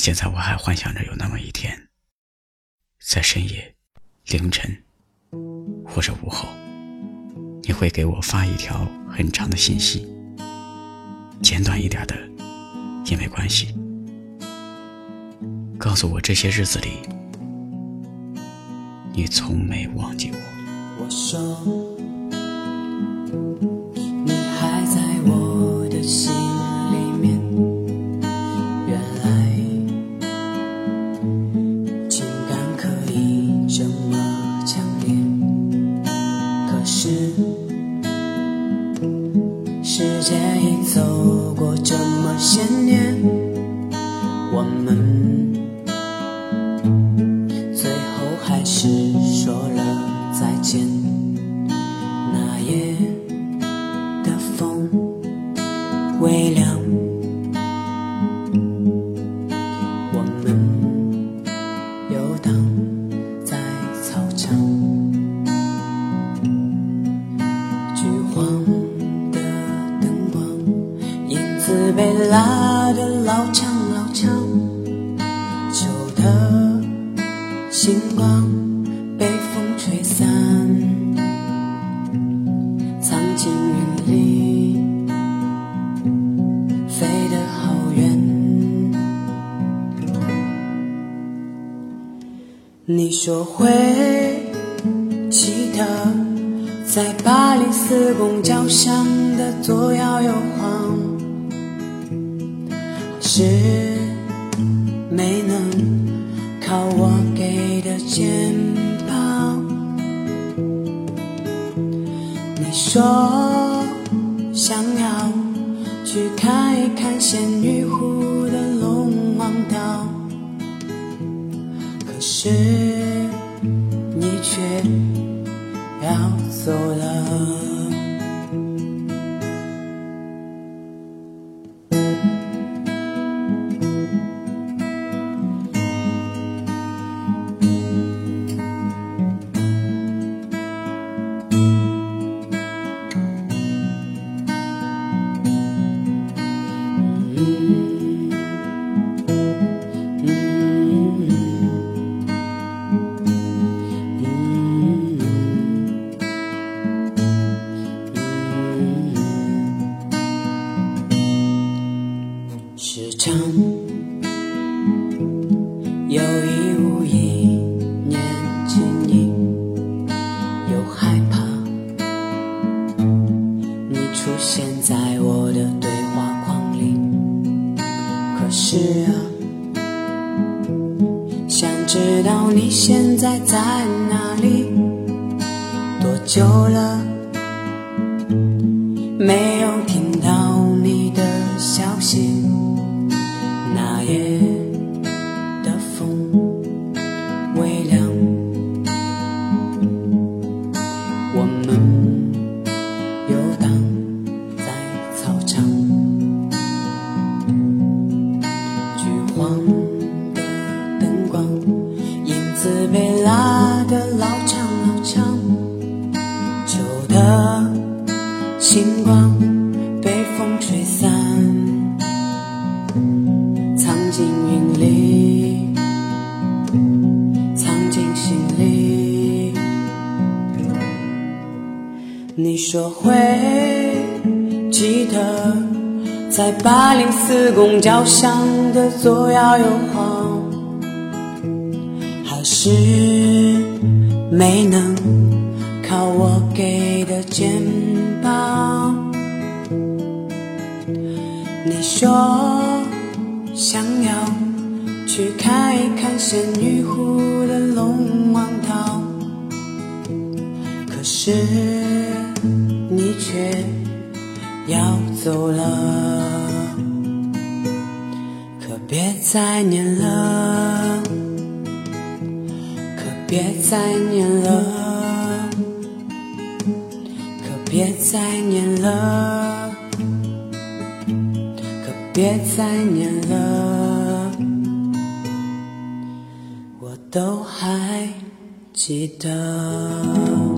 现在我还幻想着有那么一天，在深夜、凌晨或者午后，你会给我发一条很长的信息，简短一点的也没关系，告诉我这些日子里你从没忘记我。我说。是时间已走过这么些年，我们最后还是说了再见。那夜的风微凉，拉得老长老长，旧的星光被风吹散。藏进云里，飞得好远。你说会记得，在巴黎四公交上的左摇右晃，是没能靠我给的肩膀。你说想要去看一看仙女湖的龙王岛，可是你却要走了。出现在我的对话框里。可是啊，想知道你现在在哪里？多久了没光被风吹散。藏进云里，藏进心里。你说会记得，在八零四公交上的左摇右晃，还是没能靠我给的肩膀说。想要去看一看仙女湖的龙王岛，可是你却要走了，可别再念了，可别再念了，可别再念了。别再念了，我都还记得。